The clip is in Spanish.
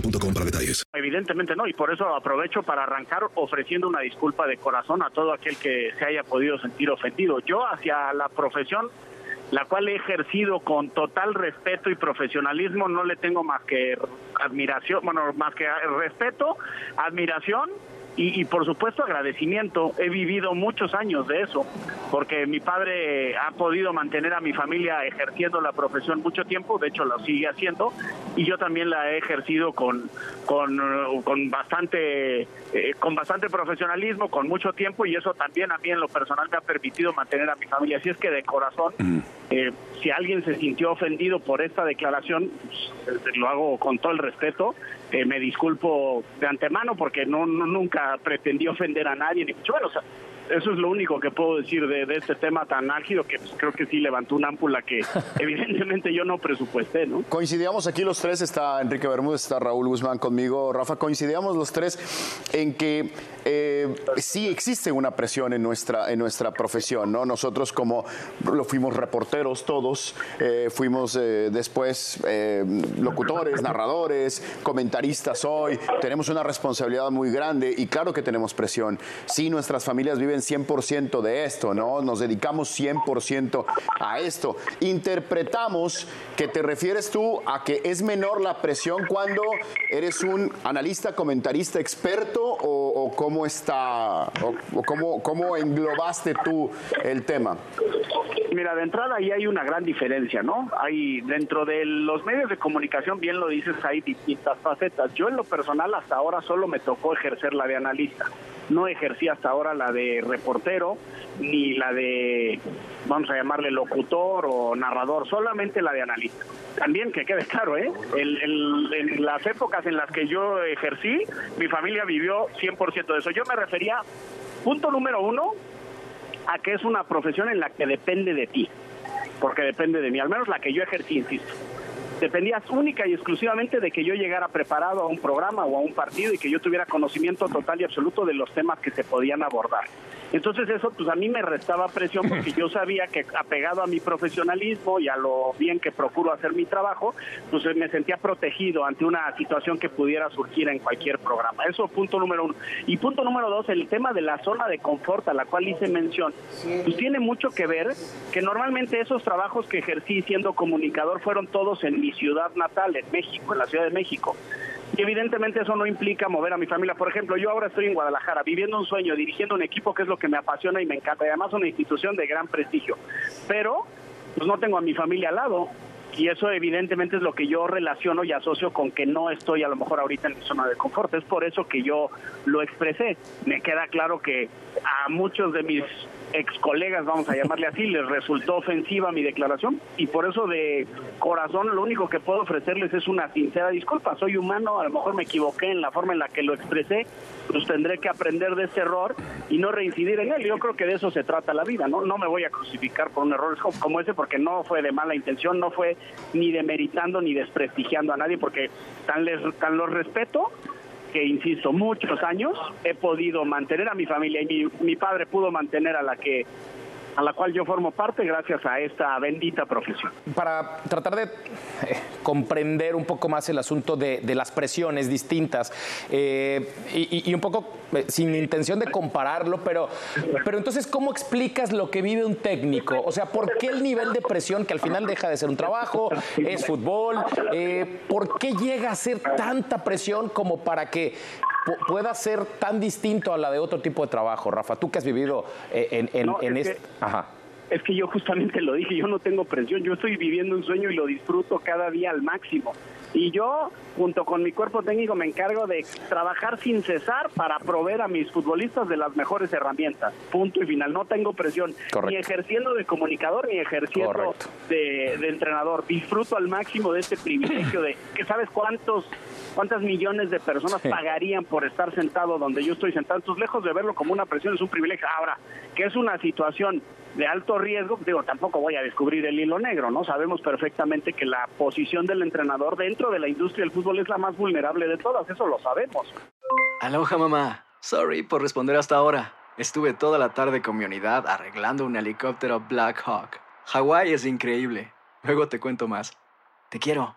para. Evidentemente no, y por eso aprovecho para arrancar ofreciendo una disculpa de corazón a todo aquel que se haya podido sentir ofendido. Yo hacia la profesión, la cual he ejercido con total respeto y profesionalismo, no le tengo más que admiración, bueno, más que respeto, admiración y, y, por supuesto agradecimiento. He vivido muchos años de eso, porque mi padre ha podido mantener a mi familia ejerciendo la profesión mucho tiempo, de hecho lo sigue haciendo, y yo también la he ejercido con, con, con bastante eh, con bastante profesionalismo, con mucho tiempo, y eso también a mí en lo personal me ha permitido mantener a mi familia. Así es que de corazón, eh, si alguien se sintió ofendido por esta declaración, pues, lo hago con todo el respeto. Eh, me disculpo de antemano porque no, no, nunca pretendí ofender a nadie, ni mucho eso es lo único que puedo decir de, de este tema tan álgido que pues, creo que sí levantó una ámpula que evidentemente yo no presupuesté, ¿no? Coincidíamos aquí los tres, está Enrique Bermúdez, está Raúl Guzmán conmigo, Rafa, coincidíamos los tres en que eh, sí existe una presión en nuestra, en nuestra profesión, ¿no? Nosotros como lo fuimos reporteros todos, eh, fuimos eh, después eh, locutores, narradores, comentaristas hoy, tenemos una responsabilidad muy grande y claro que tenemos presión. Sí, nuestras familias viven 100% de esto, ¿no? Nos dedicamos 100% a esto. Interpretamos que te refieres tú a que es menor la presión cuando eres un analista, comentarista experto o, o cómo está, o, o cómo, cómo englobaste tú el tema. Mira, de entrada ahí hay una gran diferencia, ¿no? Hay dentro de los medios de comunicación, bien lo dices, hay distintas facetas. Yo en lo personal hasta ahora solo me tocó ejercer la de analista. No ejercí hasta ahora la de reportero ni la de, vamos a llamarle locutor o narrador, solamente la de analista. También que quede claro, ¿eh? El, en las épocas en las que yo ejercí, mi familia vivió 100% de eso. Yo me refería, punto número uno, a que es una profesión en la que depende de ti, porque depende de mí, al menos la que yo ejercí, insisto. Dependías única y exclusivamente de que yo llegara preparado a un programa o a un partido y que yo tuviera conocimiento total y absoluto de los temas que se podían abordar. Entonces eso pues a mí me restaba presión porque yo sabía que apegado a mi profesionalismo y a lo bien que procuro hacer mi trabajo, pues me sentía protegido ante una situación que pudiera surgir en cualquier programa. Eso punto número uno. Y punto número dos, el tema de la zona de confort a la cual hice mención, pues tiene mucho que ver que normalmente esos trabajos que ejercí siendo comunicador fueron todos en ciudad natal, en México, en la Ciudad de México. Y evidentemente eso no implica mover a mi familia. Por ejemplo, yo ahora estoy en Guadalajara viviendo un sueño, dirigiendo un equipo que es lo que me apasiona y me encanta, y además una institución de gran prestigio. Pero pues no tengo a mi familia al lado. y eso evidentemente es lo que yo relaciono y asocio con que no estoy a lo mejor ahorita en mi zona de confort. Es por eso que yo lo expresé. Me queda claro que a muchos de mis ex colegas, vamos a llamarle así, les resultó ofensiva mi declaración y por eso de corazón lo único que puedo ofrecerles es una sincera disculpa. Soy humano, a lo mejor me equivoqué en la forma en la que lo expresé, pues tendré que aprender de ese error y no reincidir en él. Yo creo que de eso se trata la vida, ¿no? No me voy a crucificar por un error como ese porque no fue de mala intención, no fue ni demeritando ni desprestigiando a nadie porque tan, les, tan los respeto que, insisto, muchos años he podido mantener a mi familia y mi, mi padre pudo mantener a la que a la cual yo formo parte gracias a esta bendita profesión. Para tratar de eh, comprender un poco más el asunto de, las presiones distintas eh, y, un poco eh, sin intención de compararlo, pero, pero entonces, ¿cómo explicas lo que vive un técnico? O sea, ¿por qué el nivel de presión que al final deja de ser un trabajo, es fútbol? ¿Por qué llega a ser tanta presión como para que pueda ser tan distinto a la de otro tipo de trabajo, Rafa? Tú que has vivido en, en, este... Ajá. Es que yo justamente lo dije, yo no tengo presión, yo estoy viviendo un sueño y lo disfruto cada día al máximo. Y yo, junto con mi cuerpo técnico, me encargo de trabajar sin cesar para proveer a mis futbolistas de las mejores herramientas. Punto y final. No tengo presión, ni ejerciendo de comunicador, ni ejerciendo de, entrenador. Disfruto al máximo de este privilegio de que sabes cuántos cuántas millones de personas pagarían por estar sentado donde yo estoy sentado. Entonces, lejos de verlo como una presión, es un privilegio. Ahora, que es una situación de alto riesgo, digo, tampoco voy a descubrir el hilo negro, ¿no? Sabemos perfectamente que la posición del entrenador dentro de la industria del fútbol es la más vulnerable de todas, eso lo sabemos. Aloha, mamá. Sorry por responder hasta ahora. Estuve toda la tarde con mi unidad arreglando un helicóptero Black Hawk. Hawái es increíble. Luego te cuento más. Te quiero.